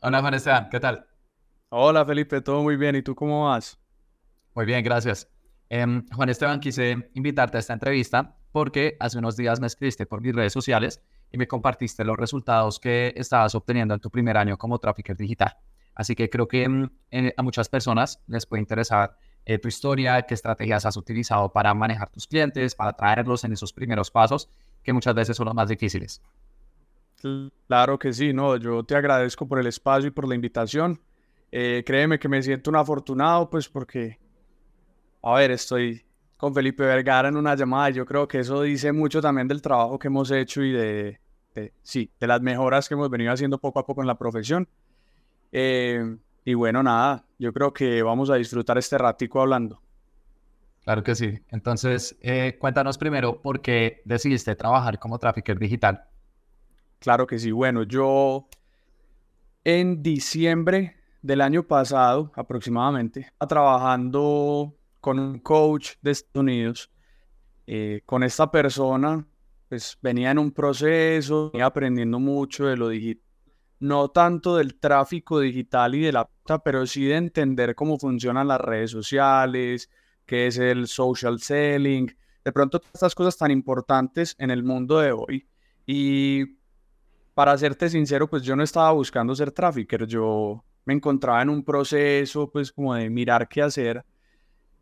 Hola Juan Esteban, ¿qué tal? Hola Felipe, todo muy bien. ¿Y tú cómo vas? Muy bien, gracias. Em, Juan Esteban, quise invitarte a esta entrevista porque hace unos días me escribiste por mis redes sociales y me compartiste los resultados que estabas obteniendo en tu primer año como trafficker digital. Así que creo que em, a muchas personas les puede interesar eh, tu historia, qué estrategias has utilizado para manejar tus clientes, para traerlos en esos primeros pasos que muchas veces son los más difíciles. Claro que sí, no, yo te agradezco por el espacio y por la invitación. Eh, créeme que me siento un afortunado, pues porque, a ver, estoy con Felipe Vergara en una llamada yo creo que eso dice mucho también del trabajo que hemos hecho y de, sí, de las mejoras que hemos venido haciendo poco a poco en la profesión. Eh, y bueno, nada, yo creo que vamos a disfrutar este ratico hablando. Claro que sí. Entonces, eh, cuéntanos primero por qué decidiste trabajar como trafficker digital. Claro que sí. Bueno, yo en diciembre del año pasado aproximadamente, estaba trabajando con un coach de Estados Unidos. Eh, con esta persona, pues venía en un proceso, venía aprendiendo mucho de lo digital, no tanto del tráfico digital y de la pero sí de entender cómo funcionan las redes sociales, qué es el social selling, de pronto estas cosas tan importantes en el mundo de hoy. Y para serte sincero, pues yo no estaba buscando ser trafficker, yo me encontraba en un proceso pues como de mirar qué hacer.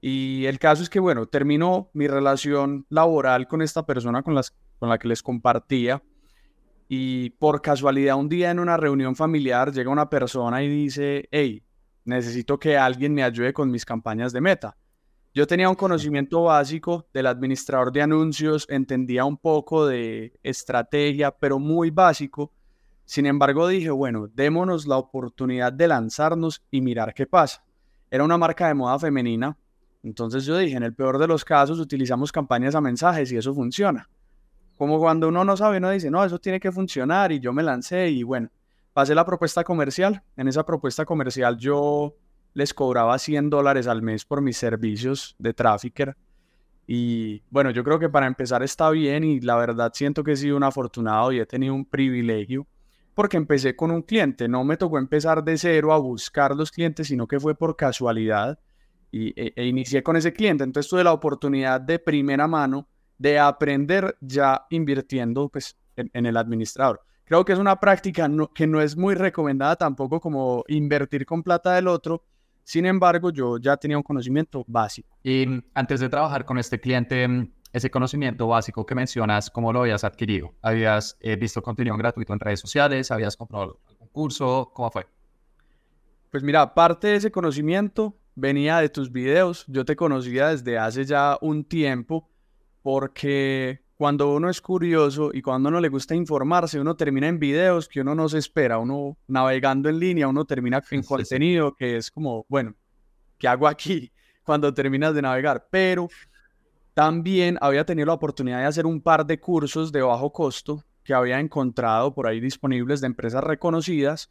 Y el caso es que, bueno, terminó mi relación laboral con esta persona con, las, con la que les compartía. Y por casualidad un día en una reunión familiar llega una persona y dice, hey, necesito que alguien me ayude con mis campañas de meta. Yo tenía un conocimiento básico del administrador de anuncios, entendía un poco de estrategia, pero muy básico. Sin embargo, dije, bueno, démonos la oportunidad de lanzarnos y mirar qué pasa. Era una marca de moda femenina, entonces yo dije, en el peor de los casos utilizamos campañas a mensajes y eso funciona. Como cuando uno no sabe, uno dice, no, eso tiene que funcionar y yo me lancé y bueno, pasé la propuesta comercial. En esa propuesta comercial yo les cobraba 100 dólares al mes por mis servicios de trafficker. Y bueno, yo creo que para empezar está bien y la verdad siento que he sido un afortunado y he tenido un privilegio porque empecé con un cliente, no me tocó empezar de cero a buscar los clientes, sino que fue por casualidad y, e, e inicié con ese cliente. Entonces tuve la oportunidad de primera mano de aprender ya invirtiendo pues, en, el administrador. Creo que es una práctica que no es muy recomendada tampoco como invertir con plata del otro. Sin embargo, yo ya tenía un conocimiento básico. Y antes de trabajar con este cliente, ese conocimiento básico que mencionas, ¿cómo lo habías adquirido? ¿Habías eh, visto contenido gratuito en redes sociales? ¿Habías comprado algún curso? ¿Cómo fue? Pues mira, parte de ese conocimiento venía de tus videos. Yo te conocía desde hace ya un tiempo porque cuando uno es curioso y cuando uno le gusta informarse, uno termina en videos que uno no se espera, uno navegando en línea, uno termina en contenido que es como, bueno, ¿qué hago aquí cuando terminas de navegar? Pero también había tenido la oportunidad de hacer un par de cursos de bajo costo que había encontrado por ahí disponibles de empresas reconocidas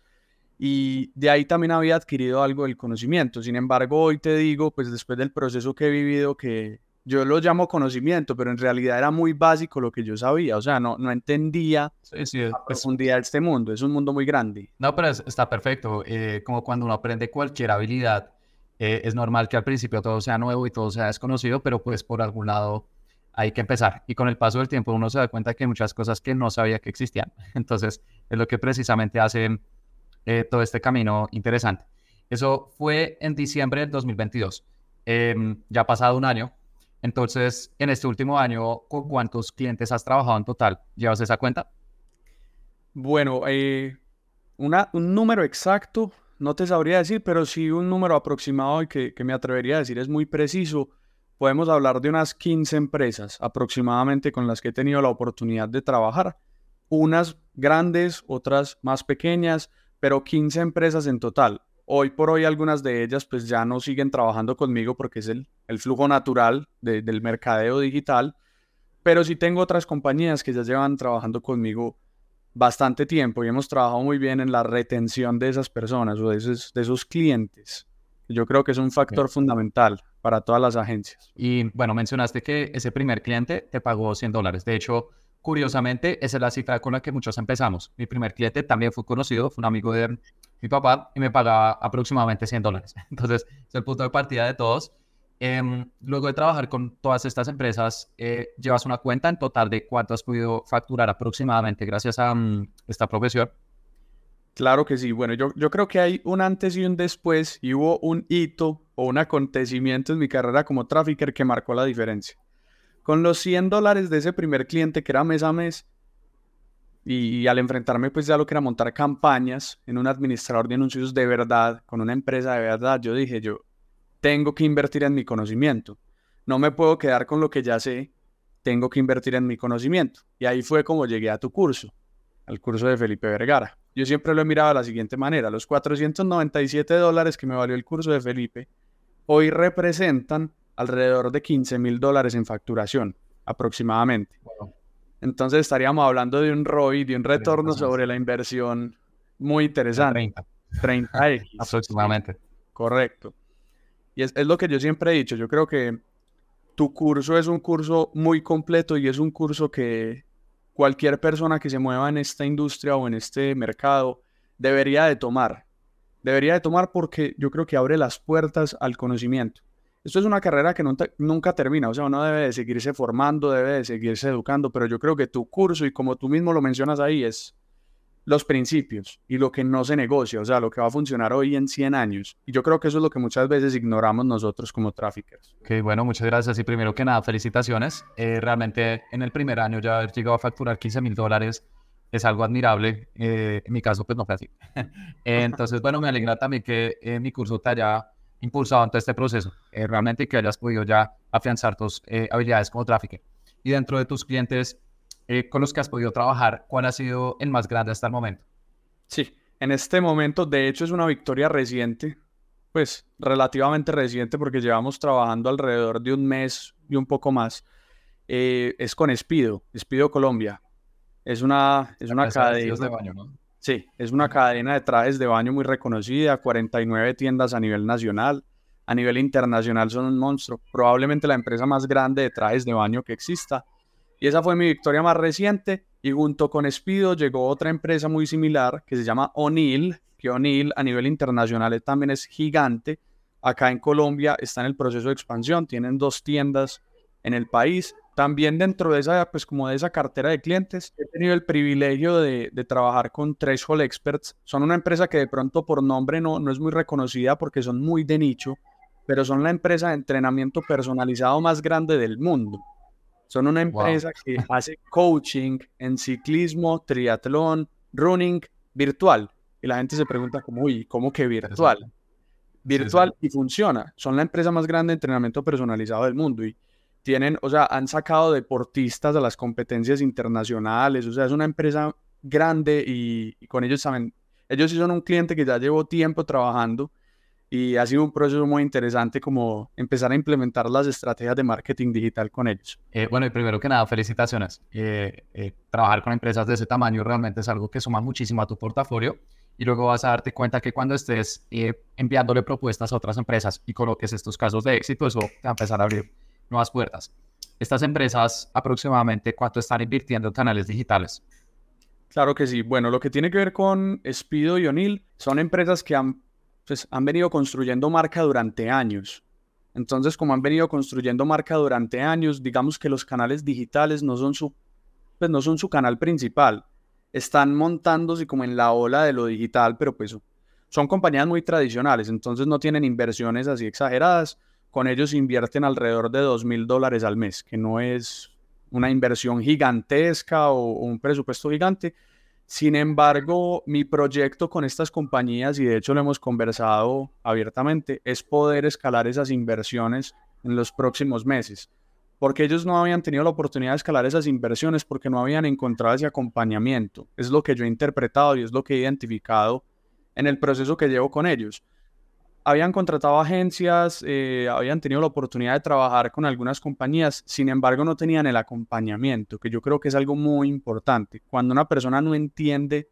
y de ahí también había adquirido algo del conocimiento. Sin embargo, hoy te digo, pues después del proceso que he vivido, que yo lo llamo conocimiento, pero en realidad era muy básico lo que yo sabía, o sea, no, no entendía sí, sí, la profundidad de este mundo, es un mundo muy grande. No, pero está perfecto, eh, como cuando uno aprende cualquier habilidad, eh, es normal que al principio todo sea nuevo y todo sea desconocido, pero pues por algún lado hay que empezar. Y con el paso del tiempo uno se da cuenta que hay muchas cosas que no sabía que existían. Entonces es lo que precisamente hace eh, todo este camino interesante. Eso fue en diciembre del 2022. Em, ya ha pasado un año. Entonces, en este último año, ¿con cuántos clientes has trabajado en total? ¿Llevas esa cuenta? Bueno, eh, un número exacto no te sabría decir, pero sí un número aproximado y que, me atrevería a decir es muy preciso. Podemos hablar de unas 15 empresas aproximadamente con las que he tenido la oportunidad de trabajar. Unas grandes, otras más pequeñas, pero 15 empresas en total. Hoy por hoy algunas de ellas pues ya no siguen trabajando conmigo porque es el, flujo natural del mercadeo digital, pero sí tengo otras compañías que ya llevan trabajando conmigo bastante tiempo y hemos trabajado muy bien en la retención de esas personas o de esos, de esos clientes. Yo creo que es un factor fundamental para todas las agencias. Y bueno, mencionaste que ese primer cliente te pagó 100 dólares. De hecho, curiosamente, esa es la cifra con la que muchos empezamos. Mi primer cliente también fue conocido, fue un amigo de mi papá y me pagaba aproximadamente 100 dólares. Entonces, es el punto de partida de todos. Em, luego de trabajar con todas estas empresas, eh, llevas una cuenta en total de cuánto has podido facturar aproximadamente gracias a mm, esta profesión. Claro que sí. Bueno, yo, yo creo que hay un antes y un después y hubo un hito o un acontecimiento en mi carrera como trafficker que marcó la diferencia. Con los 100 dólares de ese primer cliente que era mes a mes y, y al enfrentarme pues ya lo que era montar campañas en un administrador de anuncios de verdad, con una empresa de verdad, yo dije, yo tengo que invertir en mi conocimiento. No me puedo quedar con lo que ya sé, tengo que invertir en mi conocimiento. Y ahí fue como llegué a tu curso, al curso de Felipe Vergara. Yo siempre lo he mirado de la siguiente manera. Los 497 dólares que me valió el curso de Felipe hoy representan alrededor de 15 mil dólares en facturación, aproximadamente. Entonces estaríamos hablando de un ROI, de un retorno sobre la inversión muy interesante. 30. 30X. aproximadamente. Correcto. Y es, es lo que yo siempre he dicho. Yo creo que tu curso es un curso muy completo y es un curso que cualquier persona que se mueva en esta industria o en este mercado debería de tomar. Debería de tomar porque yo creo que abre las puertas al conocimiento. Esto es una carrera que nunca, nunca termina, o sea, uno debe de seguirse formando, debe de seguirse educando, pero yo creo que tu curso, y como tú mismo lo mencionas ahí, es los principios y lo que no se negocia, o sea, lo que va a funcionar hoy en 100 años. Y yo creo que eso es lo que muchas veces ignoramos nosotros como traffickers. Ok, bueno, muchas gracias. Y primero que nada, felicitaciones. Eh, realmente en el primer año ya haber llegado a facturar 15 mil dólares es algo admirable. Eh, en mi caso, pues no fue así. Entonces, bueno, me alegra también que eh, mi curso te haya impulsado en todo este proceso. realmente que hayas podido ya afianzar tus habilidades como trafficker. Y dentro de tus clientes, eh, con los que has podido trabajar, ¿cuál ha sido el más grande hasta el momento? Sí, en este momento, de hecho, es una victoria reciente, pues relativamente reciente, porque llevamos trabajando alrededor de un mes y un poco más. Eh, es con Espido, Espido Colombia. Es una, es una cadena. De baño, ¿no? Sí, es una cadena de trajes de baño muy reconocida, 49 tiendas a nivel nacional. A nivel internacional son un monstruo, probablemente la empresa más grande de trajes de baño que exista. Y esa fue mi victoria más reciente. Y junto con Espido llegó otra empresa muy similar que se llama O'Neill, que O'Neill a nivel internacional también es gigante. Acá en Colombia está en el proceso de expansión, tienen dos tiendas en el país. También dentro de esa, pues como de esa cartera de clientes, he tenido el privilegio de, de trabajar con Threshold Experts. Son una empresa que de pronto por nombre no, no es muy reconocida porque son muy de nicho, pero son la empresa de entrenamiento personalizado más grande del mundo. Son una empresa que hace coaching en ciclismo, triatlón, running virtual. Y la gente se pregunta como, uy, ¿cómo que virtual? Virtual y funciona. Son la empresa más grande de entrenamiento personalizado del mundo y tienen, o sea, han sacado deportistas a las competencias internacionales. O sea, es una empresa grande y, y con ellos saben, ellos sí son un cliente que ya llevo tiempo trabajando y ha sido un proceso muy interesante como empezar a implementar las estrategias de marketing digital con ellos. Eh, bueno, y primero que nada, felicitaciones. Eh, eh, trabajar con empresas de ese tamaño realmente es algo que suma muchísimo a tu portafolio y luego vas a darte cuenta que cuando estés enviándole propuestas a otras empresas y coloques estos casos de éxito, eso te va a empezar a abrir nuevas puertas. Estas empresas aproximadamente cuánto están invirtiendo en canales digitales. Claro que sí. Bueno, lo que tiene que ver con Speedo y O'Neill son empresas que han pues han venido construyendo marca durante años. Entonces, como han venido construyendo marca durante años, digamos que los canales digitales no son su, pues no son su canal principal. Están montándose como en la ola de lo digital, pero pues son compañías muy tradicionales, entonces no tienen inversiones así exageradas. Con ellos invierten alrededor de dos mil dólares al mes, que no es una inversión gigantesca o un presupuesto gigante, sin embargo, mi proyecto con estas compañías, y de hecho lo hemos conversado abiertamente, es poder escalar esas inversiones en los próximos meses. Porque ellos no habían tenido la oportunidad de escalar esas inversiones porque no habían encontrado ese acompañamiento. Es lo que yo he interpretado y es lo que he identificado en el proceso que llevo con ellos habían contratado agencias, eh, habían tenido la oportunidad de trabajar con algunas compañías, sin embargo no tenían el acompañamiento, que yo creo que es algo muy importante. Cuando una persona no entiende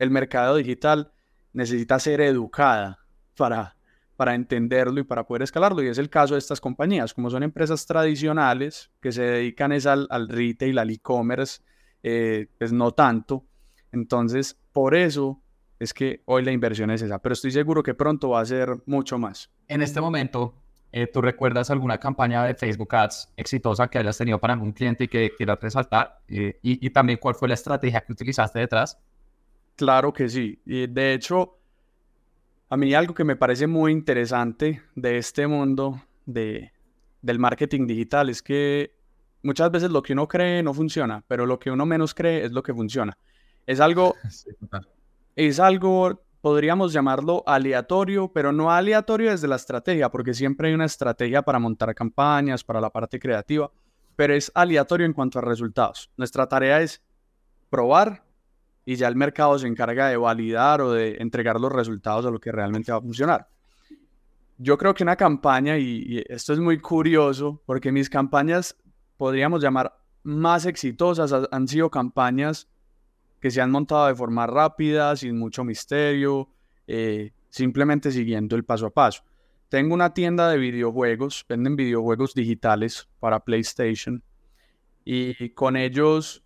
el mercado digital, necesita ser educada para, para entenderlo y para poder escalarlo. Y es el caso de estas compañías, como son empresas tradicionales que se dedican es al, al retail, al e-commerce, eh, pues no tanto. Entonces, por eso es que hoy la inversión es esa, pero estoy seguro que pronto va a ser mucho más. En este momento, eh, ¿tú recuerdas alguna campaña de Facebook Ads exitosa que hayas tenido para algún cliente y que quieras resaltar? Eh, y, y, también, ¿cuál fue la estrategia que utilizaste detrás? Claro que sí. Y de hecho, a mí algo que me parece muy interesante de este mundo de, del marketing digital es que muchas veces lo que uno cree no funciona, pero lo que uno menos cree es lo que funciona. Es algo, es algo, podríamos llamarlo aleatorio, pero no aleatorio desde la estrategia, porque siempre hay una estrategia para montar campañas, para la parte creativa, pero es aleatorio en cuanto a resultados. Nuestra tarea es probar y ya el mercado se encarga de validar o de entregar los resultados a lo que realmente va a funcionar. Yo creo que una campaña, y, esto es muy curioso, porque mis campañas, podríamos llamar más exitosas, han sido campañas que se han montado de forma rápida, sin mucho misterio, eh, simplemente siguiendo el paso a paso. Tengo una tienda de videojuegos, venden videojuegos digitales para PlayStation y con ellos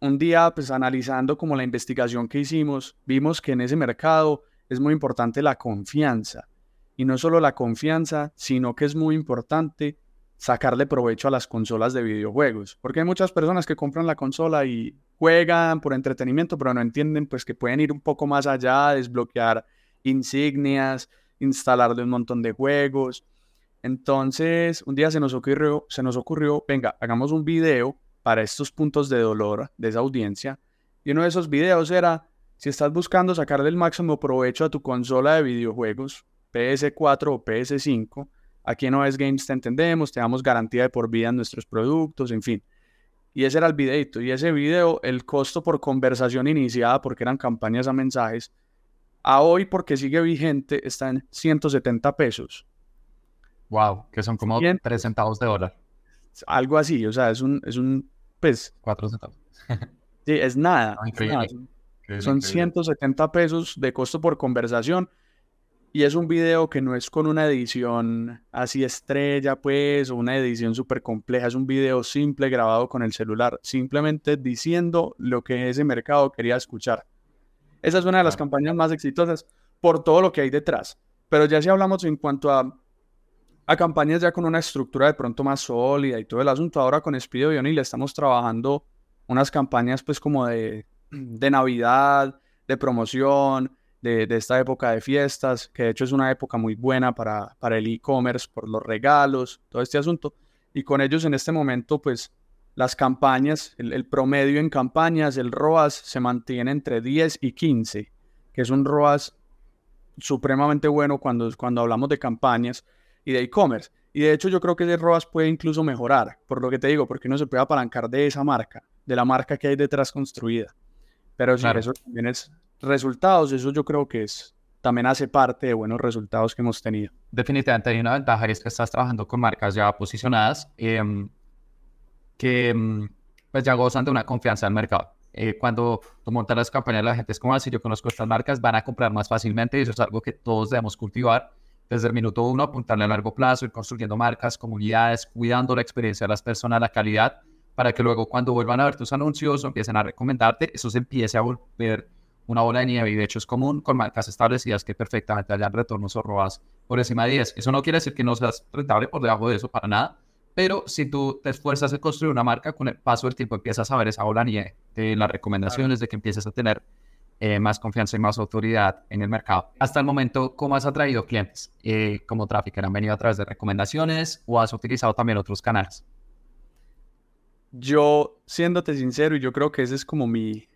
un día, pues analizando como la investigación que hicimos, vimos que en ese mercado es muy importante la confianza. Y no solo la confianza, sino que es muy importante sacarle provecho a las consolas de videojuegos. Porque hay muchas personas que compran la consola y juegan por entretenimiento, pero no entienden pues que pueden ir un poco más allá, desbloquear insignias, instalarle un montón de juegos. Entonces, un día se nos ocurrió, se nos ocurrió, venga, hagamos un video para estos puntos de dolor de esa audiencia. Y uno de esos videos era, si estás buscando sacarle el máximo provecho a tu consola de videojuegos, PS4 o PS5, aquí en OS Games te entendemos, te damos garantía de por vida en nuestros productos, en fin. Y ese era el videito. Y ese video, el costo por conversación iniciada, porque eran campañas a mensajes, a hoy, porque sigue vigente, está en 170 pesos. Wow, que son como 3 centavos de dólar. Algo así, o sea, es un, es un pues... Cuatro centavos. sí, es nada. Son 170 pesos de costo por conversación. Y es un video que no es con una edición así estrella, pues, o una edición súper compleja. Es un video simple grabado con el celular, simplemente diciendo lo que ese mercado quería escuchar. Esa es una de las campañas más exitosas por todo lo que hay detrás. Pero ya si hablamos en cuanto a a campañas ya con una estructura de pronto más sólida y todo el asunto. Ahora con Speedo le estamos trabajando unas campañas pues como de, de Navidad, de promoción, de, de, esta época de fiestas, que de hecho es una época muy buena para, para el e-commerce, por los regalos, todo este asunto. Y con ellos en este momento pues las campañas, el, el promedio en campañas, el ROAS se mantiene entre 10 y 15, que es un ROAS supremamente bueno cuando, cuando hablamos de campañas y de e-commerce. Y de hecho yo creo que ese ROAS puede incluso mejorar, por lo que te digo, porque uno se puede apalancar de esa marca, de la marca que hay detrás construida. Pero si eso también es resultados, eso yo creo que es también hace parte de buenos resultados que hemos tenido. Definitivamente hay una ventaja es que estás trabajando con marcas ya posicionadas em, que em, pues ya gozan de una confianza en el mercado. Eh, cuando tú montas las campañas, la gente es como ah, yo conozco estas marcas, van a comprar más fácilmente y eso es algo que todos debemos cultivar desde el minuto uno, apuntarle a largo plazo, ir construyendo marcas, comunidades, cuidando la experiencia de las personas, la calidad, para que luego cuando vuelvan a ver tus anuncios o empiecen a recomendarte, eso se empiece a volver una bola de nieve. Y de hecho es común con marcas establecidas que perfectamente hayan retornos o robas por encima de 10. Eso no quiere decir que no seas rentable por debajo de eso para nada, pero si tú te esfuerzas en construir una marca, con el paso del tiempo empiezas a ver esa bola de nieve de las recomendaciones, de que empieces a tener eh, más confianza y más autoridad en el mercado. Hasta el momento, ¿cómo has atraído clientes eh, como Trafficker? ¿Han venido a través de recomendaciones o has utilizado también otros canales? Yo, siéndote sincero, y yo creo que ese es como mi,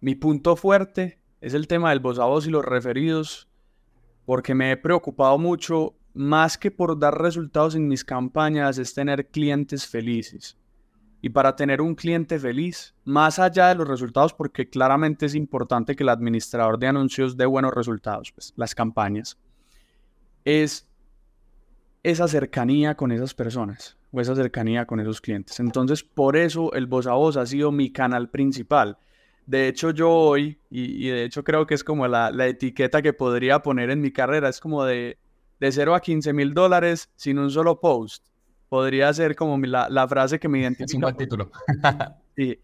mi punto fuerte, es el tema del voz a voz y los referidos, porque me he preocupado mucho, más que por dar resultados en mis campañas, es tener clientes felices. Y para tener un cliente feliz, más allá de los resultados, porque claramente es importante que el administrador de anuncios dé buenos resultados, pues las campañas, es esa cercanía con esas personas o esa cercanía con esos clientes. Entonces, por eso el voz a voz ha sido mi canal principal. De hecho, yo hoy, y, de hecho creo que es como la, la, etiqueta que podría poner en mi carrera, es como de, de 0 a 15 mil dólares sin un solo post podría ser como la, frase que me identifica. Es título. sí,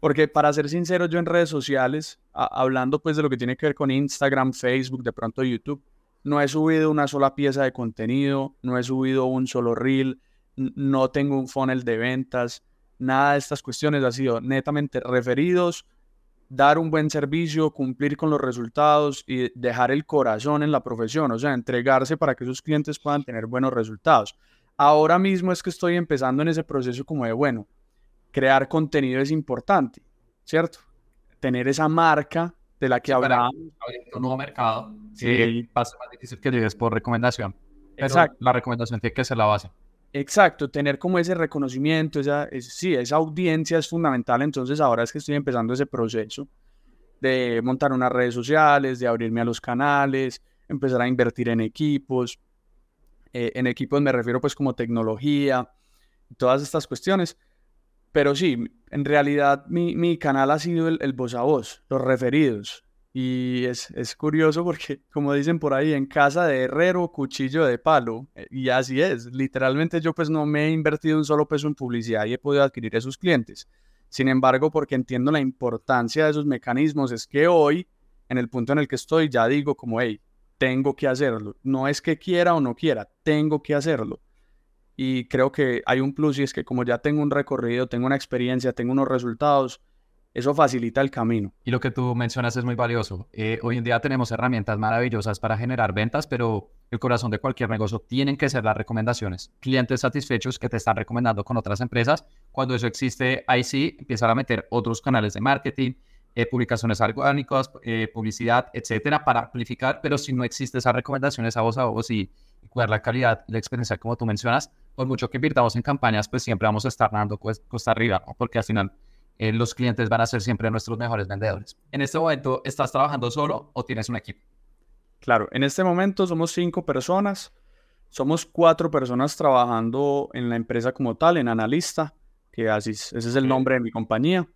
Porque para ser sincero, yo en redes sociales, hablando pues de lo que tiene que ver con Instagram, Facebook, de pronto YouTube, no he subido una sola pieza de contenido, no he subido un solo reel, no tengo un funnel de ventas, nada de estas cuestiones ha sido netamente referidos, dar un buen servicio, cumplir con los resultados y dejar el corazón en la profesión, o sea, entregarse para que sus clientes puedan tener buenos resultados. Ahora mismo es que estoy empezando en ese proceso como de, bueno, crear contenido es importante, ¿cierto? Tener esa marca de la que habrá un nuevo mercado. Sí, pasa más difícil que llegues por recomendación. Exacto. La recomendación tiene que ser la base. Exacto, tener como ese reconocimiento, esa, sí, esa audiencia es fundamental. Entonces ahora es que estoy empezando ese proceso de montar unas redes sociales, de abrirme a los canales, empezar a invertir en equipos. Eh, en equipos me refiero pues como tecnología, todas estas cuestiones pero sí, en realidad mi, canal ha sido el, voz a voz, los referidos. Y es, curioso porque, como dicen por ahí, en casa de herrero, cuchillo de palo. Eh, y así es. Literalmente yo pues no me he invertido un solo peso en publicidad y he podido adquirir esos clientes. Sin embargo, porque entiendo la importancia de esos mecanismos, es que hoy, en el punto en el que estoy, ya digo como, hey, tengo que hacerlo. No es que quiera o no quiera, tengo que hacerlo y creo que hay un plus y es que como ya tengo un recorrido, tengo una experiencia, tengo unos resultados, eso facilita el camino. Y lo que tú mencionas es muy valioso. Eh, hoy en día tenemos herramientas maravillosas para generar ventas, pero el corazón de cualquier negocio tienen que ser las recomendaciones. Clientes satisfechos que te están recomendando con otras empresas. Cuando eso existe, ahí sí empiezan a meter otros canales de marketing, eh, publicaciones orgánicas, eh, publicidad, etcétera, para amplificar. Pero si no existe esas recomendaciones a voz a voz y cuidar la calidad la experiencia como tú mencionas, por mucho que invirtamos en campañas, pues siempre vamos a estar dando costa arriba, ¿no? porque al final eh, los clientes van a ser siempre nuestros mejores vendedores. En este momento, ¿estás trabajando solo o tienes un equipo? Claro, en este momento somos cinco personas. Somos cuatro personas trabajando en la empresa como tal, en analista, que así ese es el nombre de mi compañía.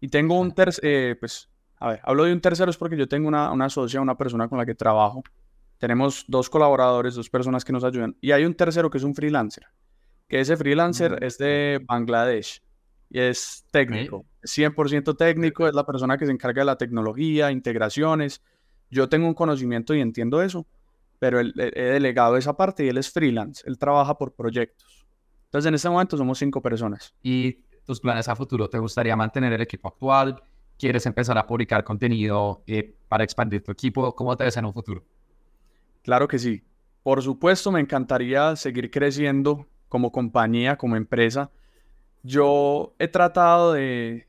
Y tengo un tercer, eh, pues, a ver, hablo de un tercero es porque yo tengo una, una socia, una persona con la que trabajo. Tenemos dos colaboradores, dos personas que nos ayudan. Y hay un tercero que es un freelancer que ese freelancer mm, es de Bangladesh y es técnico, 100% técnico, es la persona que se encarga de la tecnología, integraciones. Yo tengo un conocimiento y entiendo eso, pero he delegado esa parte y él es freelance, él trabaja por proyectos. Entonces en este momento somos cinco personas. ¿Y tus planes a futuro? ¿Te gustaría mantener el equipo actual? ¿Quieres empezar a publicar contenido eh, para expandir tu equipo? ¿Cómo te ves en un futuro? Claro que sí. Por supuesto, me encantaría seguir creciendo como compañía, como empresa, yo he tratado de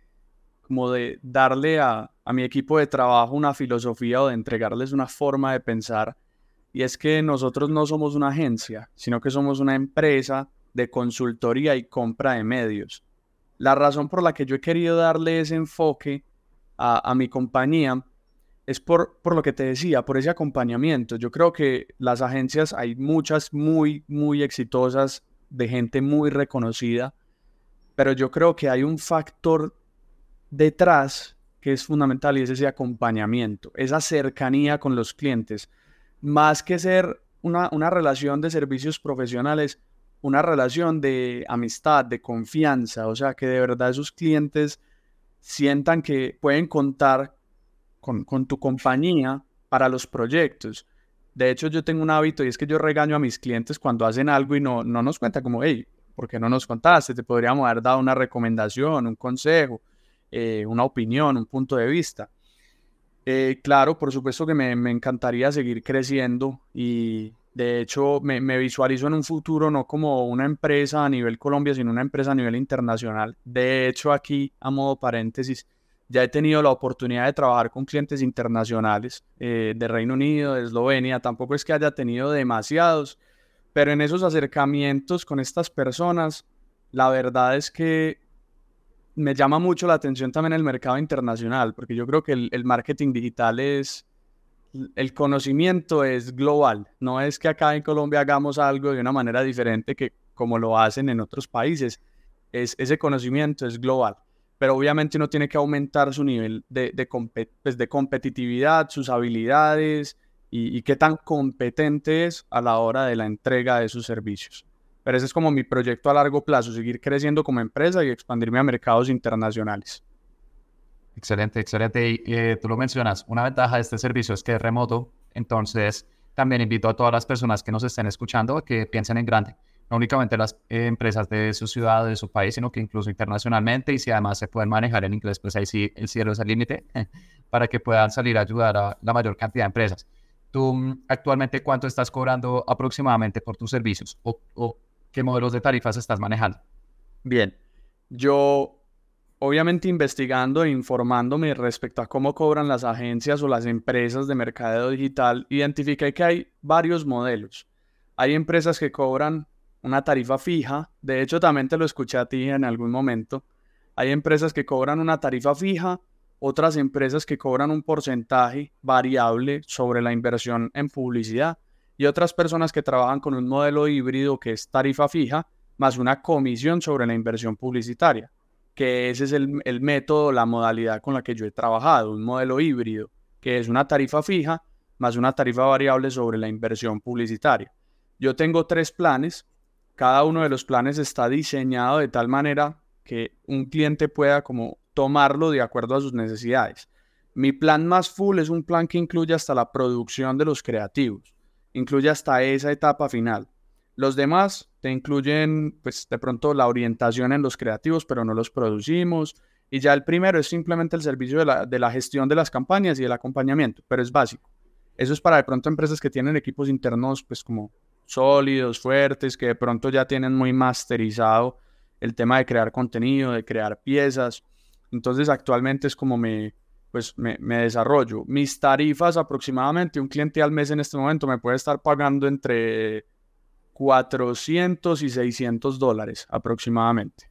como de darle a, a, mi equipo de trabajo una filosofía o de entregarles una forma de pensar. Y es que nosotros no somos una agencia, sino que somos una empresa de consultoría y compra de medios. La razón por la que yo he querido darle ese enfoque a, a mi compañía es por, por lo que te decía, por ese acompañamiento. Yo creo que las agencias, hay muchas muy, muy exitosas de gente muy reconocida, pero yo creo que hay un factor detrás que es fundamental y es ese acompañamiento, esa cercanía con los clientes, más que ser una, una relación de servicios profesionales, una relación de amistad, de confianza, o sea, que de verdad esos clientes sientan que pueden contar con, con tu compañía para los proyectos. De hecho, yo tengo un hábito y es que yo regaño a mis clientes cuando hacen algo y no, no nos cuentan como, hey, ¿por qué no nos contaste? Te podríamos haber dado una recomendación, un consejo, eh, una opinión, un punto de vista. Eh, claro, por supuesto que me, encantaría seguir creciendo y de hecho me, me, visualizo en un futuro no como una empresa a nivel Colombia, sino una empresa a nivel internacional. De hecho, aquí, a modo paréntesis, ya he tenido la oportunidad de trabajar con clientes internacionales eh, de Reino Unido, de Eslovenia, tampoco es que haya tenido demasiados, pero en esos acercamientos con estas personas, la verdad es que me llama mucho la atención también el mercado internacional, porque yo creo que el, marketing digital es, el conocimiento es global, no es que acá en Colombia hagamos algo de una manera diferente que como lo hacen en otros países, es, ese conocimiento es global pero obviamente uno tiene que aumentar su nivel de, de, pues, de competitividad, sus habilidades y, y, qué tan competente a la hora de la entrega de sus servicios. Pero ese es como mi proyecto a largo plazo, seguir creciendo como empresa y expandirme a mercados internacionales. Excelente, excelente. Y eh, tú lo mencionas, una ventaja de este servicio es que es remoto, entonces también invito a todas las personas que nos estén escuchando que piensen en grande. No únicamente las eh, empresas de su ciudad, de su país, sino que incluso internacionalmente y si además se pueden manejar en inglés, pues ahí sí el cielo es el límite para que puedan salir a ayudar a la mayor cantidad de empresas. ¿Tú mm, actualmente cuánto estás cobrando aproximadamente por tus servicios o, o qué modelos de tarifas estás manejando? Bien, yo obviamente investigando e informándome respecto a cómo cobran las agencias o las empresas de mercadeo digital, identifiqué que hay varios modelos. Hay empresas que cobran una tarifa fija, de hecho también te lo escuché a ti en algún momento. Hay empresas que cobran una tarifa fija, otras empresas que cobran un porcentaje variable sobre la inversión en publicidad y otras personas que trabajan con un modelo híbrido que es tarifa fija más una comisión sobre la inversión publicitaria que ese es el, método, la modalidad con la que yo he trabajado, un modelo híbrido, que es una tarifa fija más una tarifa variable sobre la inversión publicitaria. Yo tengo tres planes, cada uno de los planes está diseñado de tal manera que un cliente pueda como tomarlo de acuerdo a sus necesidades. Mi plan más full es un plan que incluye hasta la producción de los creativos, incluye hasta esa etapa final. Los demás te incluyen, pues de pronto la orientación en los creativos, pero no los producimos. Y ya el primero es simplemente el servicio de la, de la gestión de las campañas y el acompañamiento, pero es básico. Eso es para de pronto empresas que tienen equipos internos, pues como sólidos, fuertes, que de pronto ya tienen muy masterizado el tema de crear contenido, de crear piezas. Entonces actualmente es como me, pues me, me, desarrollo. Mis tarifas aproximadamente, un cliente al mes en este momento me puede estar pagando entre 400 y 600 dólares aproximadamente.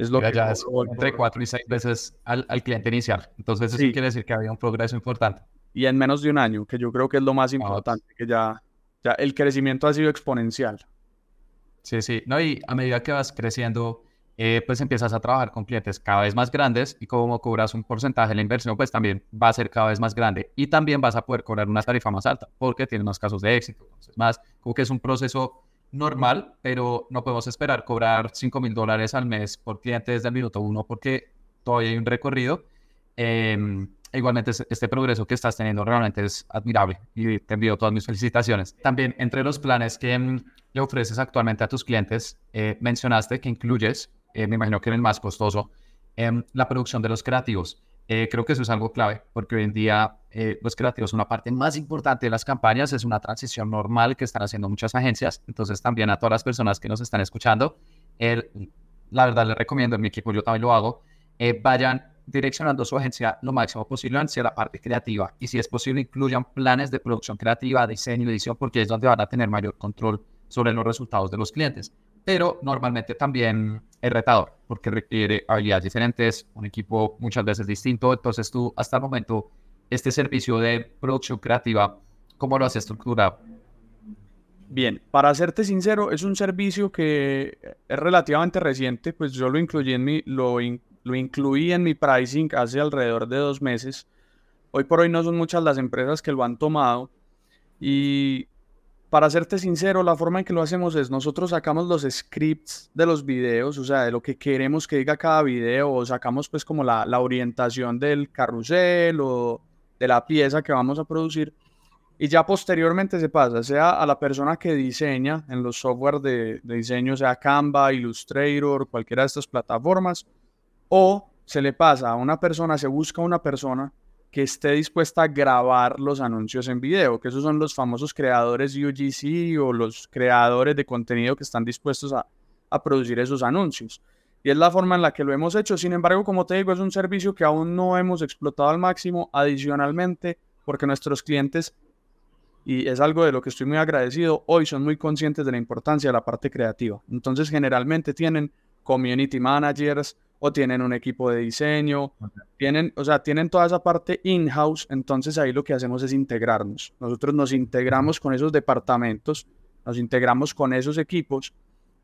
Es lo que ya es entre 4 y 6 veces al, cliente inicial. Entonces, eso quiere decir que había un progreso importante. Y en menos de un año, que yo creo que es lo más importante, que ya, ya el crecimiento ha sido exponencial. Sí, sí. No, y a medida que vas creciendo, eh, pues empiezas a trabajar con clientes cada vez más grandes y como cobras un porcentaje de la inversión, pues también va a ser cada vez más grande y también vas a poder cobrar una tarifa más alta porque tienes más casos de éxito. Entonces, más como que es un proceso normal, pero no podemos esperar cobrar 5 mil dólares al mes por cliente desde el minuto uno porque todavía hay un recorrido. Em, igualmente, este progreso que estás teniendo realmente es admirable y te envío todas mis felicitaciones. También, entre los planes que em, le ofreces actualmente a tus clientes, eh, mencionaste que incluyes, eh, me imagino que en el más costoso, em, la producción de los creativos. Eh, creo que eso es algo clave, porque hoy en día eh, los creativos una parte más importante de las campañas, es una transición normal que están haciendo muchas agencias, entonces también a todas las personas que nos están escuchando, la verdad les recomiendo, en mi equipo yo también lo hago, eh, vayan direccionando su agencia lo máximo posible hacia la parte creativa. Y si es posible incluyan planes de producción creativa, diseño y edición, porque es donde van a tener mayor control sobre los resultados de los clientes pero normalmente también es retador porque requiere habilidades diferentes, un equipo muchas veces distinto. Entonces tú, hasta el momento, este servicio de producción creativa, ¿cómo lo has estructurado? Bien, para serte sincero, es un servicio que es relativamente reciente, pues yo lo incluí en mi, lo, lo incluí en mi pricing hace alrededor de dos meses. Hoy por hoy no son muchas las empresas que lo han tomado y para serte sincero, la forma en que lo hacemos es nosotros sacamos los scripts de los videos, o sea, de lo que queremos que diga cada video, o sacamos pues como la, orientación del carrusel o de la pieza que vamos a producir. Y ya posteriormente se pasa, sea a la persona que diseña en los software de, de diseño, sea Canva, Illustrator, cualquiera de estas plataformas, o se le pasa a una persona, se busca una persona que esté dispuesta a grabar los anuncios en video, que esos son los famosos creadores UGC o los creadores de contenido que están dispuestos a, producir esos anuncios. Y es la forma en la que lo hemos hecho. Sin embargo, como te digo, es un servicio que aún no hemos explotado al máximo. Adicionalmente, porque nuestros clientes, y es algo de lo que estoy muy agradecido, hoy son muy conscientes de la importancia de la parte creativa. Entonces, generalmente tienen community managers, o tienen un equipo de diseño, tienen, o sea, tienen toda esa parte in-house, entonces ahí lo que hacemos es integrarnos. Nosotros nos integramos con esos departamentos, nos integramos con esos equipos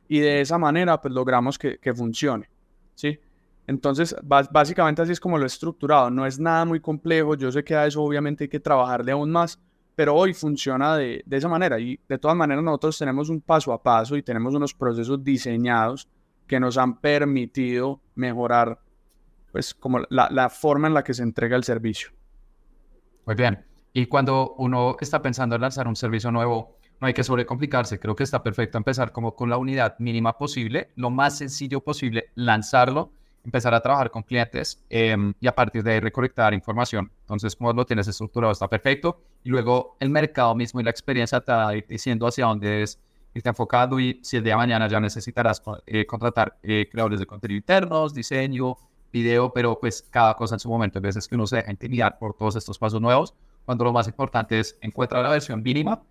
y de esa manera pues logramos que, que funcione, ¿sí? Entonces, básicamente así es como lo he estructurado. No es nada muy complejo. Yo sé que a eso obviamente hay que trabajarle aún más, pero hoy funciona de, de, esa manera. Y de todas maneras, nosotros tenemos un paso a paso y tenemos unos procesos diseñados que nos han permitido mejorar pues como la, la forma en la que se entrega el servicio. Muy bien. Y cuando uno está pensando en lanzar un servicio nuevo, no hay que sobrecomplicarse. Creo que está perfecto empezar como con la unidad mínima posible, lo más sencillo posible, lanzarlo, empezar a trabajar con clientes em, y a partir de ahí recolectar información. Entonces, como lo tienes estructurado, está perfecto. Y luego el mercado mismo y la experiencia te va diciendo hacia dónde es irte enfocado y si el día de mañana ya necesitarás eh, contratar eh, creadores de contenido internos, diseño, video, pero pues cada cosa en su momento. Hay veces que uno se deja intimidar por todos estos pasos nuevos, cuando lo más importante es encuentra la versión mínima,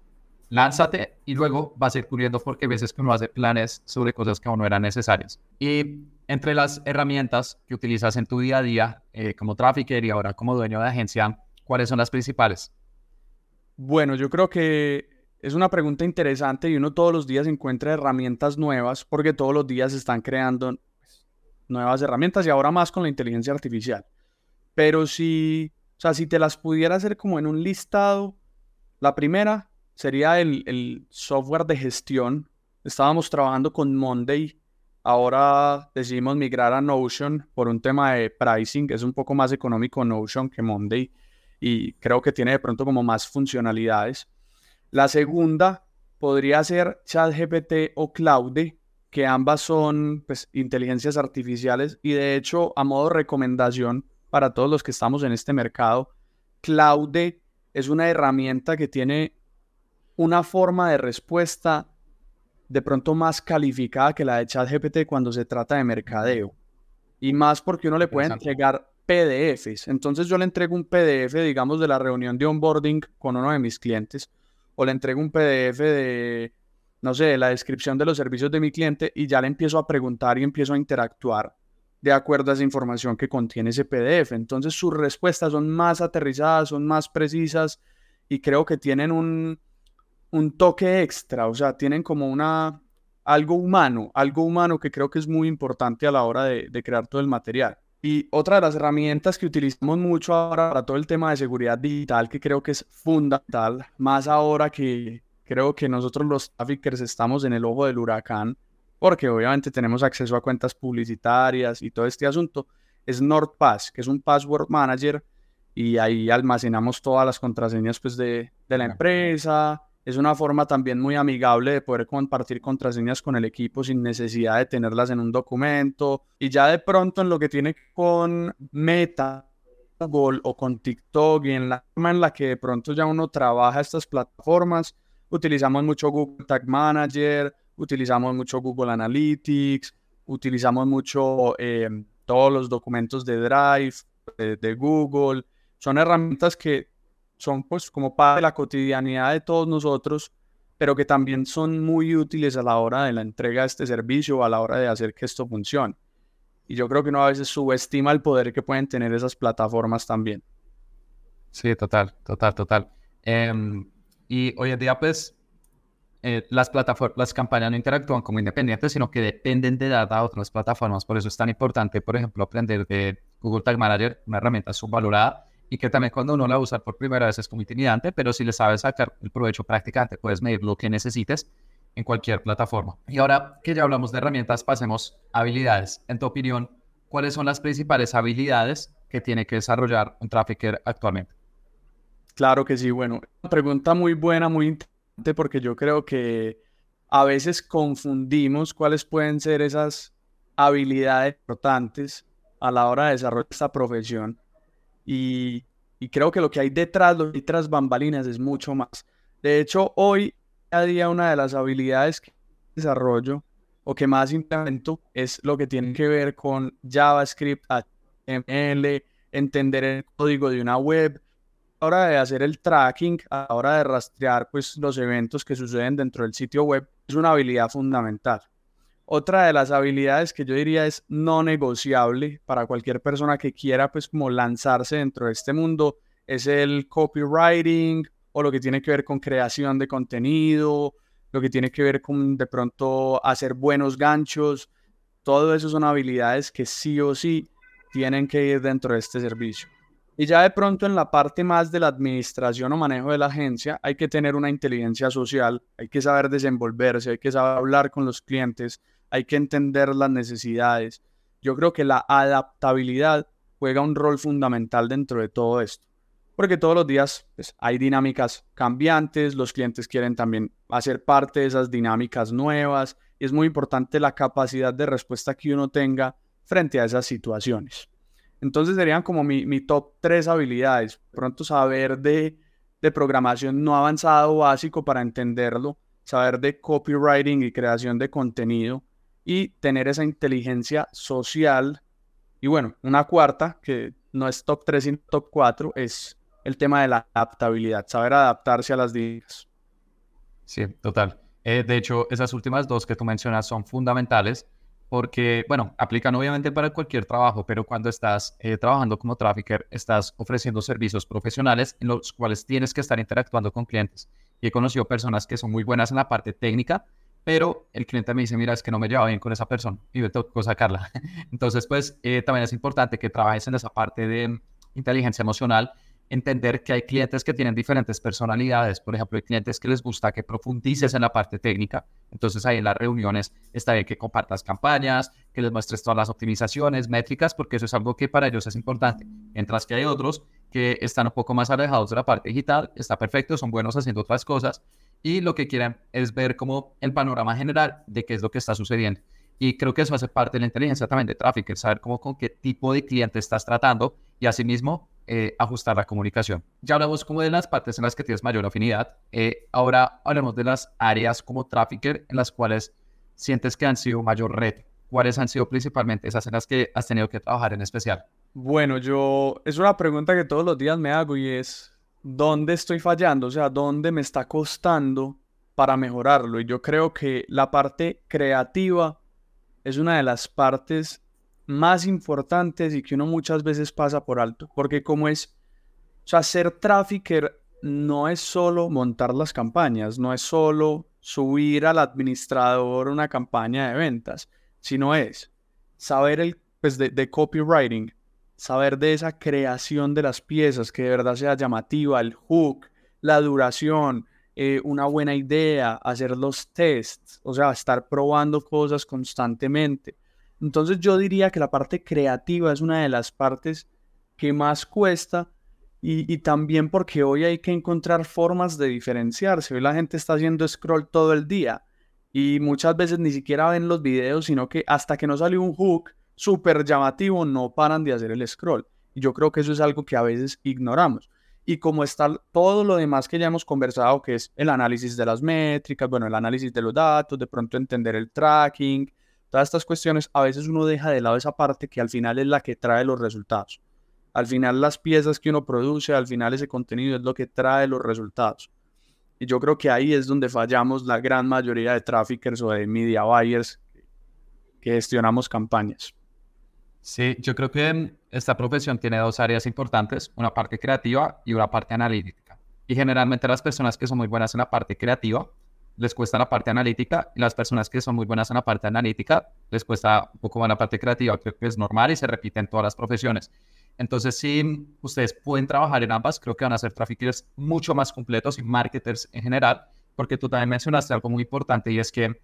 lánzate y luego vas a ir cubriendo porque a veces que uno hace planes sobre cosas que aún no eran necesarias. Y entre las herramientas que utilizas en tu día a día eh, como trafficker y ahora como dueño de agencia, ¿cuáles son las principales? Bueno, yo creo que es una pregunta interesante y uno todos los días encuentra herramientas nuevas porque todos los días se están creando nuevas herramientas y ahora más con la inteligencia artificial. Pero si, o sea, si te las pudiera hacer como en un listado, la primera sería el, software de gestión. Estábamos trabajando con Monday, ahora decidimos migrar a Notion por un tema de pricing, es un poco más económico Notion que Monday y creo que tiene de pronto como más funcionalidades. La segunda podría ser ChatGPT o Claude, que ambas son pues, inteligencias artificiales y de hecho a modo de recomendación para todos los que estamos en este mercado, Claude es una herramienta que tiene una forma de respuesta de pronto más calificada que la de ChatGPT cuando se trata de mercadeo. Y más porque uno le puede entregar PDFs. Entonces yo le entrego un PDF, digamos, de la reunión de onboarding con uno de mis clientes, o le entrego un PDF de no sé, la descripción de los servicios de mi cliente y ya le empiezo a preguntar y empiezo a interactuar de acuerdo a esa información que contiene ese PDF. Entonces sus respuestas son más aterrizadas, son más precisas y creo que tienen un, un toque extra, o sea, tienen como una algo humano, algo humano que creo que es muy importante a la hora de, de crear todo el material. Y otra de las herramientas que utilizamos mucho ahora para todo el tema de seguridad digital, que creo que es fundamental, más ahora que, creo que nosotros los traffickers estamos en el ojo del huracán, porque obviamente tenemos acceso a cuentas publicitarias y todo este asunto, es NordPass, que es un password manager y ahí almacenamos todas las contraseñas pues, de, de la empresa. Es una forma también muy amigable de poder compartir contraseñas con el equipo sin necesidad de tenerlas en un documento. Y ya de pronto en lo que tiene con Meta, Google o con TikTok y en la forma en la que de pronto ya uno trabaja estas plataformas, utilizamos mucho Google Tag Manager, utilizamos mucho Google Analytics, utilizamos mucho eh, todos los documentos de Drive, de, Google. Son herramientas que son pues como parte de la cotidianidad de todos nosotros, pero que también son muy útiles a la hora de la entrega de este servicio, a la hora de hacer que esto funcione. Y yo creo que uno a veces subestima el poder que pueden tener esas plataformas también. Sí, total, total, total. Em, y hoy en día, pues, eh, las plataformas, las campañas no interactúan como independientes, sino que dependen de data a otras plataformas. Por eso es tan importante, por ejemplo, aprender de Google Tag Manager, una herramienta subvalorada y que también cuando uno la usa por primera vez es como intimidante, pero si le sabes sacar el provecho prácticamente, puedes medir lo que necesites en cualquier plataforma. Y ahora que ya hablamos de herramientas, pasemos a habilidades. En tu opinión, ¿cuáles son las principales habilidades que tiene que desarrollar un trafficker actualmente? Claro que sí, bueno, una pregunta muy buena, muy interesante, porque yo creo que a veces confundimos cuáles pueden ser esas habilidades importantes a la hora de desarrollar esta profesión. Y, creo que lo que hay detrás, lo que hay tras bambalinas es mucho más. De hecho, hoy a día una de las habilidades que desarrollo o que más implemento es lo que tiene que ver con JavaScript, HTML, entender el código de una web, hora de hacer el tracking, a la hora de rastrear pues, los eventos que suceden dentro del sitio web, es una habilidad fundamental. Otra de las habilidades que yo diría es no negociable para cualquier persona que quiera pues como lanzarse dentro de este mundo es el copywriting o lo que tiene que ver con creación de contenido, lo que tiene que ver con de pronto hacer buenos ganchos. Todo eso son habilidades que sí o sí tienen que ir dentro de este servicio. Y ya de pronto en la parte más de la administración o manejo de la agencia hay que tener una inteligencia social, hay que saber desenvolverse, hay que saber hablar con los clientes, hay que entender las necesidades. Yo creo que la adaptabilidad juega un rol fundamental dentro de todo esto. Porque todos los días pues, hay dinámicas cambiantes, los clientes quieren también hacer parte de esas dinámicas nuevas y es muy importante la capacidad de respuesta que uno tenga frente a esas situaciones. Entonces serían como mi, top tres habilidades. Pronto saber de, de programación no avanzado básico para entenderlo, saber de copywriting y creación de contenido y tener esa inteligencia social. Y bueno, una cuarta, que no es top 3, sino top 4, es el tema de la adaptabilidad, saber adaptarse a las dinámicas. Sí, total. Eh, de hecho, esas últimas dos que tú mencionas son fundamentales porque, bueno, aplican obviamente para cualquier trabajo, pero cuando estás eh, trabajando como trafficker, estás ofreciendo servicios profesionales en los cuales tienes que estar interactuando con clientes. Y he conocido personas que son muy buenas en la parte técnica, pero el cliente me dice, mira, es que no me lleva bien con esa persona y me tengo que sacarla. Entonces, pues eh, también es importante que trabajes en esa parte de inteligencia emocional entender que hay clientes que tienen diferentes personalidades. Por ejemplo, hay clientes que les gusta que profundices en la parte técnica. Entonces ahí en las reuniones está bien que compartas campañas, que les muestres todas las optimizaciones, métricas, porque eso es algo que para ellos es importante. Mientras que hay otros que están un poco más alejados de la parte digital, está perfecto, son buenos haciendo otras cosas y lo que quieren es ver como el panorama general de qué es lo que está sucediendo. Y creo que eso hace parte de la inteligencia también de tráfico, saber cómo con qué tipo de cliente estás tratando y asimismo eh, ajustar la comunicación. Ya hablamos como de las partes en las que tienes mayor afinidad. Eh, ahora hablemos de las áreas como trafficker en las cuales sientes que han sido mayor reto. ¿Cuáles han sido principalmente esas en las que has tenido que trabajar en especial? Bueno, yo es una pregunta que todos los días me hago y es ¿dónde estoy fallando? O sea, ¿dónde me está costando para mejorarlo? Y yo creo que la parte creativa es una de las partes más importantes y que uno muchas veces pasa por alto. Porque como es, o sea, ser trafficker no es solo montar las campañas, no es solo subir al administrador una campaña de ventas, sino es saber el, pues de, copywriting, saber de esa creación de las piezas, que de verdad sea llamativa, el hook, la duración, eh, una buena idea, hacer los tests, o sea, estar probando cosas constantemente. Entonces yo diría que la parte creativa es una de las partes que más cuesta y, también porque hoy hay que encontrar formas de diferenciarse. Hoy la gente está haciendo scroll todo el día y muchas veces ni siquiera ven los videos, sino que hasta que no sale un hook súper llamativo no paran de hacer el scroll. Y yo creo que eso es algo que a veces ignoramos. Y como está todo lo demás que ya hemos conversado, que es el análisis de las métricas, bueno, el análisis de los datos, de pronto entender el tracking, Todas estas cuestiones, a veces uno deja de lado esa parte que al final es la que trae los resultados. Al final las piezas que uno produce, al final ese contenido es lo que trae los resultados. Y yo creo que ahí es donde fallamos la gran mayoría de traffickers o de media buyers que gestionamos campañas. Sí, yo creo que esta profesión tiene dos áreas importantes, una parte creativa y una parte analítica. Y generalmente las personas que son muy buenas en la parte creativa les cuesta la parte analítica y las personas que son muy buenas en la parte analítica les cuesta un poco más la parte creativa, creo que es normal y se repite en todas las profesiones. Entonces, si ustedes pueden trabajar en ambas, creo que van a ser traffickers mucho más completos y marketers en general, porque tú también mencionaste algo muy importante y es que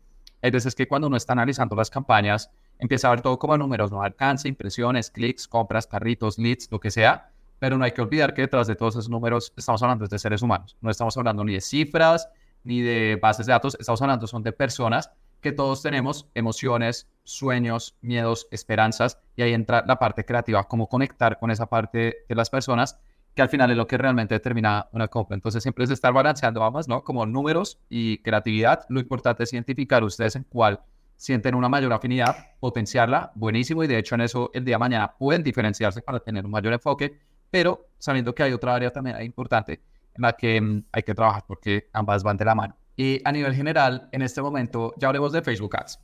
hay veces que cuando uno está analizando las campañas, empieza a ver todo como números, no alcance, impresiones, clics, compras, carritos, leads, lo que sea, pero no hay que olvidar que detrás de todos esos números estamos hablando de seres humanos, no estamos hablando ni de cifras, ni de bases de datos, estamos hablando son de personas que todos tenemos emociones, sueños, miedos, esperanzas, y ahí entra la parte creativa, cómo conectar con esa parte de las personas, que al final es lo que realmente determina una compra. Entonces siempre es estar balanceando ambas, ¿no? Como números y creatividad. Lo importante es identificar ustedes en cuál sienten una mayor afinidad, potenciarla, buenísimo, y de hecho en eso el día de mañana pueden diferenciarse para tener un mayor enfoque, pero sabiendo que hay otra área también importante en la que mm, hay que trabajar porque ambas van de la mano. Y a nivel general, en este momento, ya hablemos de Facebook Ads.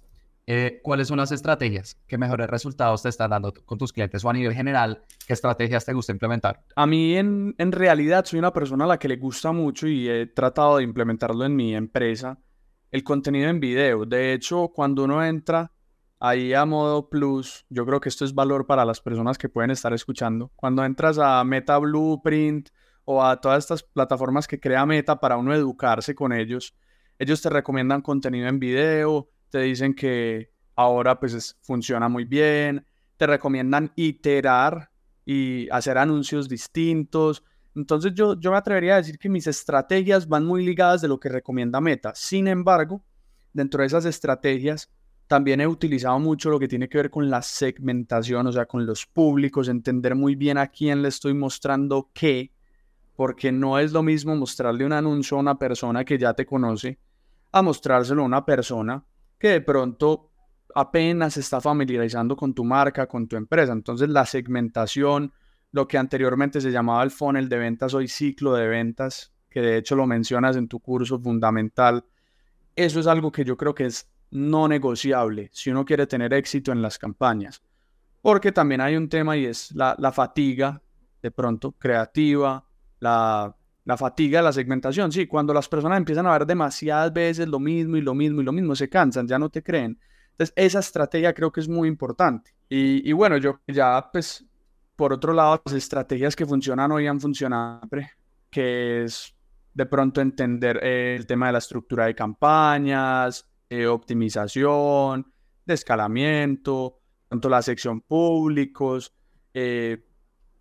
Eh, ¿Cuáles son las estrategias que mejores resultados te están dando con tus clientes? O a nivel general, ¿qué estrategias te gusta implementar? A mí, en, en realidad, soy una persona a la que le gusta mucho y he tratado de implementarlo en mi empresa, el contenido en video. De hecho, cuando uno entra ahí a modo plus, yo creo que esto es valor para las personas que pueden estar escuchando. Cuando entras a Meta Blueprint, o a todas estas plataformas que crea Meta para uno educarse con ellos. Ellos te recomiendan contenido en video, te dicen que ahora pues funciona muy bien, te recomiendan iterar y hacer anuncios distintos. Entonces yo, yo me atrevería a decir que mis estrategias van muy ligadas de lo que recomienda Meta. Sin embargo, dentro de esas estrategias también he utilizado mucho lo que tiene que ver con la segmentación, o sea, con los públicos, entender muy bien a quién le estoy mostrando qué, porque no es lo mismo mostrarle un anuncio a una persona que ya te conoce a mostrárselo a una persona que de pronto apenas está familiarizando con tu marca, con tu empresa. Entonces la segmentación, lo que anteriormente se llamaba el funnel de ventas, hoy ciclo de ventas, que de hecho lo mencionas en tu curso fundamental, eso es algo que yo creo que es no negociable si uno quiere tener éxito en las campañas. Porque también hay un tema y es la, la fatiga, de pronto, creativa, la, la fatiga de la segmentación. Sí, cuando las personas empiezan a ver demasiadas veces lo mismo y lo mismo y lo mismo, se cansan, ya no te creen. Entonces, esa estrategia creo que es muy importante. Y, y bueno, yo ya, pues, por otro lado, las estrategias que funcionan hoy han funcionado siempre, que es de pronto entender eh, el tema de la estructura de campañas, eh, optimización, de escalamiento, tanto la sección públicos, eh,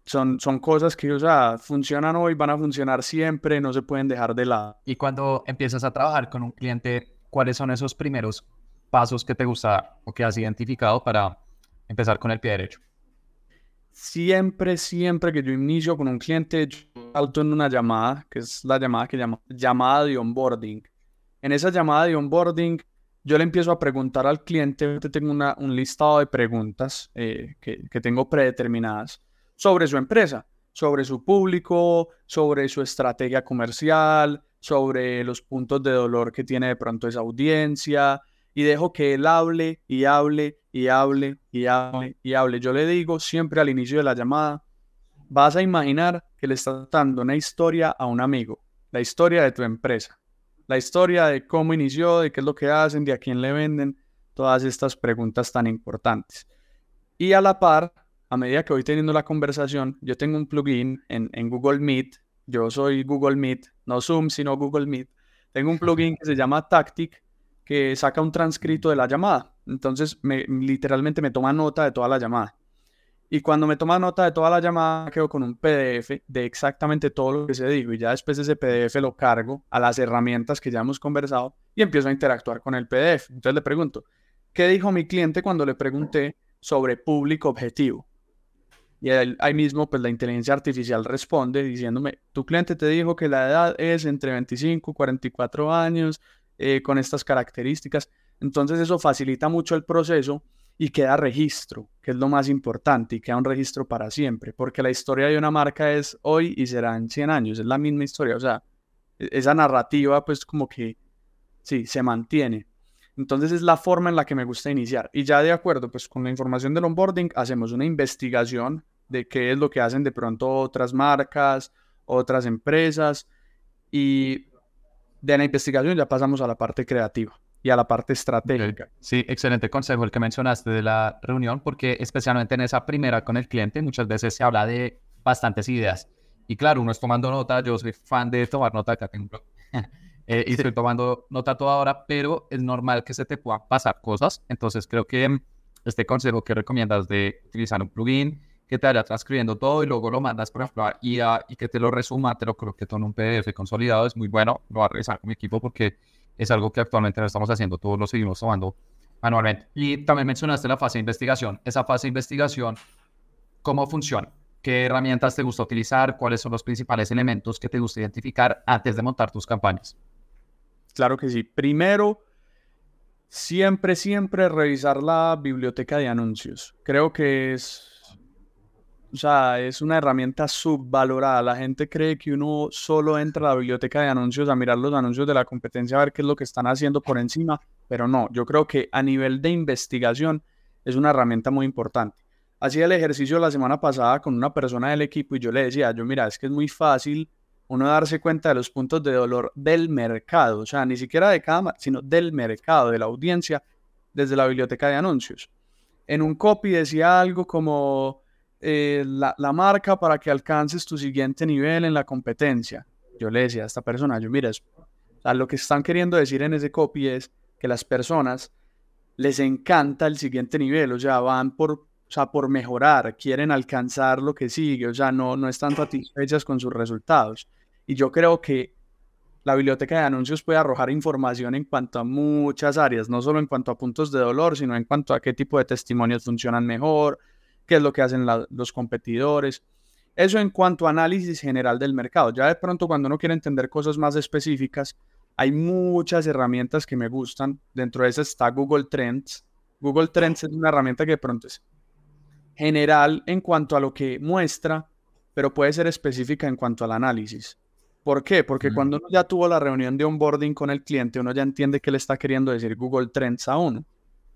son, son cosas que, o sea, funcionan hoy, van a funcionar siempre, no se pueden dejar de lado. Y cuando empiezas a trabajar con un cliente, ¿cuáles son esos primeros pasos que te gusta o que has identificado para empezar con el pie derecho? Siempre, siempre que yo inicio con un cliente, yo auto en una llamada, que es la llamada que llamo llamada de onboarding. En esa llamada de onboarding, yo le empiezo a preguntar al cliente, tengo una, un listado de preguntas eh, que, que tengo predeterminadas sobre su empresa, sobre su público, sobre su estrategia comercial, sobre los puntos de dolor que tiene de pronto esa audiencia, y dejo que él hable y hable y hable y hable y hable. Yo le digo siempre al inicio de la llamada, vas a imaginar que le estás dando una historia a un amigo, la historia de tu empresa, la historia de cómo inició, de qué es lo que hacen, de a quién le venden, todas estas preguntas tan importantes. Y a la par, a medida que voy teniendo la conversación, yo tengo un plugin en, en Google Meet, yo soy Google Meet, no Zoom, sino Google Meet. Tengo un plugin que se llama Tactic, que saca un transcrito de la llamada. Entonces, me, literalmente me toma nota de toda la llamada. Y cuando me toma nota de toda la llamada, quedo con un PDF de exactamente todo lo que se dijo. Y ya después ese PDF lo cargo a las herramientas que ya hemos conversado y empiezo a interactuar con el PDF. Entonces le pregunto, ¿qué dijo mi cliente cuando le pregunté sobre público objetivo? Y ahí mismo, pues la inteligencia artificial responde diciéndome, tu cliente te dijo que la edad es entre 25 y 44 años, eh, con estas características. Entonces eso facilita mucho el proceso y queda registro, que es lo más importante, y queda un registro para siempre, porque la historia de una marca es hoy y será en 100 años, es la misma historia, o sea, e-, esa narrativa pues como que, sí, se mantiene. Entonces es la forma en la que me gusta iniciar. Y ya de acuerdo, pues con la información del onboarding hacemos una investigación de qué es lo que hacen de pronto otras marcas, otras empresas, y de la investigación ya pasamos a la parte creativa y a la parte estratégica. Sí, excelente consejo el que mencionaste de la reunión, porque especialmente en esa primera con el cliente muchas veces se habla de bastantes ideas. Y claro, uno es tomando nota, yo soy fan de tomar nota, acá tengo eh, y estoy tomando nota toda hora, pero es normal que se te puedan pasar cosas. Entonces creo que este consejo que recomiendas de utilizar un plugin que te vaya transcribiendo todo y luego lo mandas, por ejemplo, y, y que te lo resuma, te lo creo que todo en un PDF consolidado es muy bueno. Lo voy a revisar con mi equipo porque es algo que actualmente no estamos haciendo, todos lo seguimos tomando manualmente. Y también mencionaste la fase de investigación. Esa fase de investigación, ¿cómo funciona? ¿Qué herramientas te gusta utilizar? ¿Cuáles son los principales elementos que te gusta identificar antes de montar tus campañas? Claro que sí. Primero, siempre, siempre revisar la biblioteca de anuncios. Creo que es o sea, es una herramienta subvalorada. La gente cree que uno solo entra a la biblioteca de anuncios a mirar los anuncios de la competencia, a ver qué es lo que están haciendo por encima, pero no, yo creo que a nivel de investigación es una herramienta muy importante. Hacía el ejercicio la semana pasada con una persona del equipo y yo le decía, yo mira, es que es muy fácil uno darse cuenta de los puntos de dolor del mercado, o sea, ni siquiera de cada, sino del mercado, de la audiencia, desde la biblioteca de anuncios. En un copy decía algo como eh, la, marca para que alcances tu siguiente nivel en la competencia. Yo le decía a esta persona, yo mira, lo que están queriendo decir en ese copy es que las personas les encanta el siguiente nivel, o sea, van por o sea, por mejorar, quieren alcanzar lo que sigue, o sea, no, no están satisfechas con sus resultados. Y yo creo que la biblioteca de anuncios puede arrojar información en cuanto a muchas áreas, no solo en cuanto a puntos de dolor, sino en cuanto a qué tipo de testimonios funcionan mejor, qué es lo que hacen los competidores. Eso en cuanto a análisis general del mercado. Ya de pronto cuando uno quiere entender cosas más específicas, hay muchas herramientas que me gustan. Dentro de esas está Google Trends. Google Trends es una herramienta que de pronto es general en cuanto a lo que muestra, pero puede ser específica en cuanto al análisis. ¿Por qué? Porque cuando uno ya tuvo la reunión de onboarding con el cliente, uno ya entiende qué le está queriendo decir Google Trends a uno,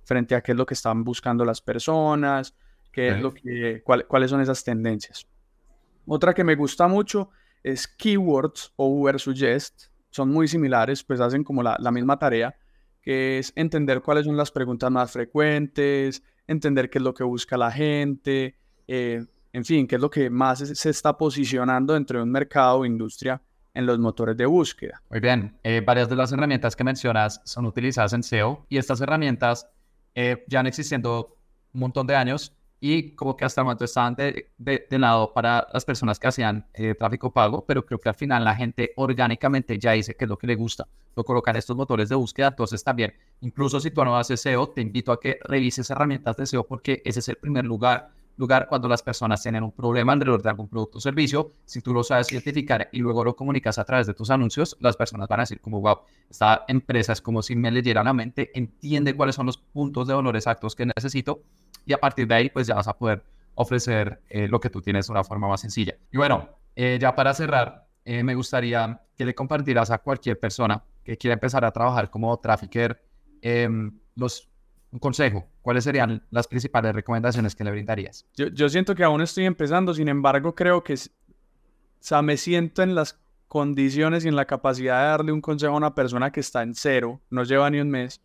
frente a qué es lo que están buscando las personas, qué es lo que, cuáles son esas tendencias. Otra que me gusta mucho es Keywords o Uber Suggest. Son muy similares, pues hacen como la, la misma tarea, que es entender cuáles son las preguntas más frecuentes, entender qué es lo que busca la gente, eh, en fin, qué es lo que más se está posicionando dentro de un mercado o industria en los motores de búsqueda. Muy bien, eh, varias de las herramientas que mencionas son utilizadas en SEO y estas herramientas eh, ya han existiendo un montón de años y como que hasta el momento estaban de, de, lado para las personas que hacían eh, tráfico pago, pero creo que al final la gente orgánicamente ya dice que es lo que le gusta, lo colocan estos motores de búsqueda, entonces también, incluso si tú no haces SEO, te invito a que revises herramientas de SEO porque ese es el primer lugar lugar cuando las personas tienen un problema alrededor de algún producto o servicio, si tú lo sabes identificar y luego lo comunicas a través de tus anuncios, las personas van a decir como, wow, esta empresa es como si me leyera la mente, entiende cuáles son los puntos de dolor exactos que necesito y a partir de ahí pues ya vas a poder ofrecer eh, lo que tú tienes de una forma más sencilla. Y bueno, eh, ya para cerrar, eh, me gustaría que le compartieras a cualquier persona que quiera empezar a trabajar como trafficker em, los un consejo, ¿cuáles serían las principales recomendaciones que le brindarías? Yo, siento que aún estoy empezando, sin embargo, creo que, o sea, me siento en las condiciones y en la capacidad de darle un consejo a una persona que está en cero, no lleva ni un mes.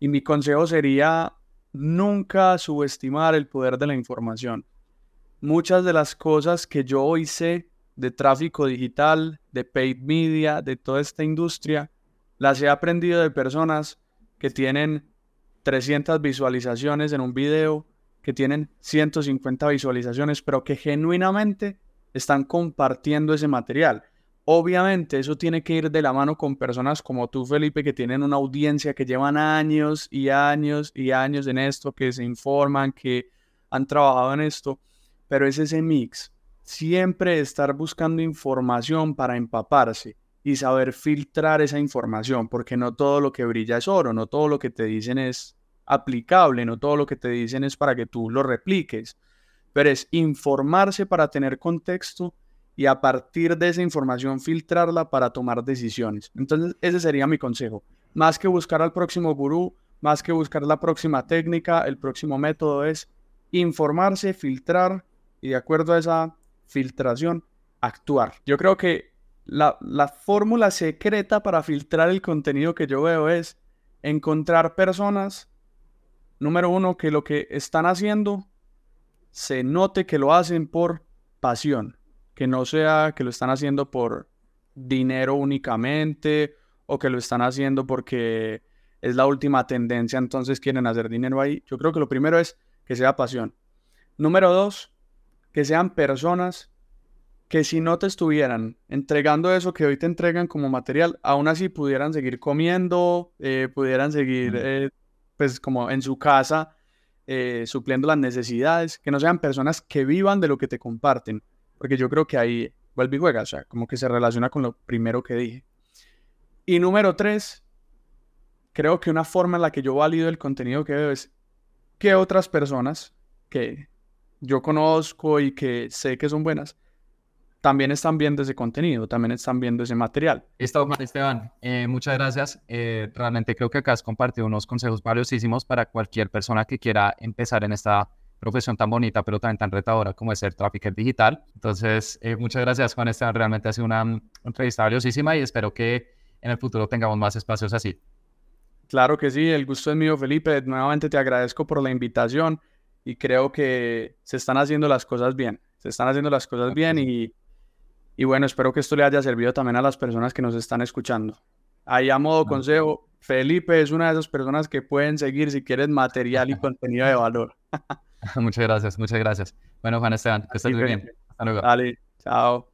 Y mi consejo sería nunca subestimar el poder de la información. Muchas de las cosas que yo sé de tráfico digital, de paid media, de toda esta industria, las he aprendido de personas que tienen 300 visualizaciones en un video, que tienen 150 visualizaciones, pero que genuinamente están compartiendo ese material. Obviamente eso tiene que ir de la mano con personas como tú, Felipe, que tienen una audiencia que llevan años y años y años en esto, que se informan, que han trabajado en esto, pero es ese mix. Siempre estar buscando información para empaparse y saber filtrar esa información, porque no todo lo que brilla es oro, no todo lo que te dicen es aplicable, no todo lo que te dicen es para que tú lo repliques, pero es informarse para tener contexto y a partir de esa información filtrarla para tomar decisiones. Entonces, ese sería mi consejo. Más que buscar al próximo gurú, más que buscar la próxima técnica, el próximo método es informarse, filtrar y de acuerdo a esa filtración, actuar. Yo creo que la, fórmula secreta para filtrar el contenido que yo veo es encontrar personas, número uno, que lo que están haciendo se note que lo hacen por pasión, que no sea que lo están haciendo por dinero únicamente o que lo están haciendo porque es la última tendencia, entonces quieren hacer dinero ahí. Yo creo que lo primero es que sea pasión. Número dos, que sean personas que si no te estuvieran entregando eso que hoy te entregan como material, aún así pudieran seguir comiendo, eh, pudieran seguir eh, pues como en su casa eh, supliendo las necesidades, que no sean personas que vivan de lo que te comparten, porque yo creo que ahí vuelve y juega, o sea, como que se relaciona con lo primero que dije. Y número tres, creo que una forma en la que yo valido el contenido que veo es que otras personas que yo conozco y que sé que son buenas, también están viendo ese contenido, también están viendo ese material. Listo, Esteban. Eh, muchas gracias. Eh, realmente creo que acá has compartido unos consejos valiosísimos para cualquier persona que quiera empezar en esta profesión tan bonita, pero también tan retadora como es ser trafficker digital. Entonces, eh, muchas gracias, Juan Esteban. Realmente ha sido una, una entrevista valiosísima y espero que en el futuro tengamos más espacios así. Claro que sí, el gusto es mío, Felipe. Nuevamente te agradezco por la invitación y creo que se están haciendo las cosas bien. Se están haciendo las cosas bien y y bueno, espero que esto le haya servido también a las personas que nos están escuchando. Ahí a modo consejo, Felipe es una de esas personas que pueden seguir si quieren material y contenido de valor. muchas gracias, muchas gracias. Bueno, Juan Esteban, que estés muy bien. Hasta luego. Dale, chao.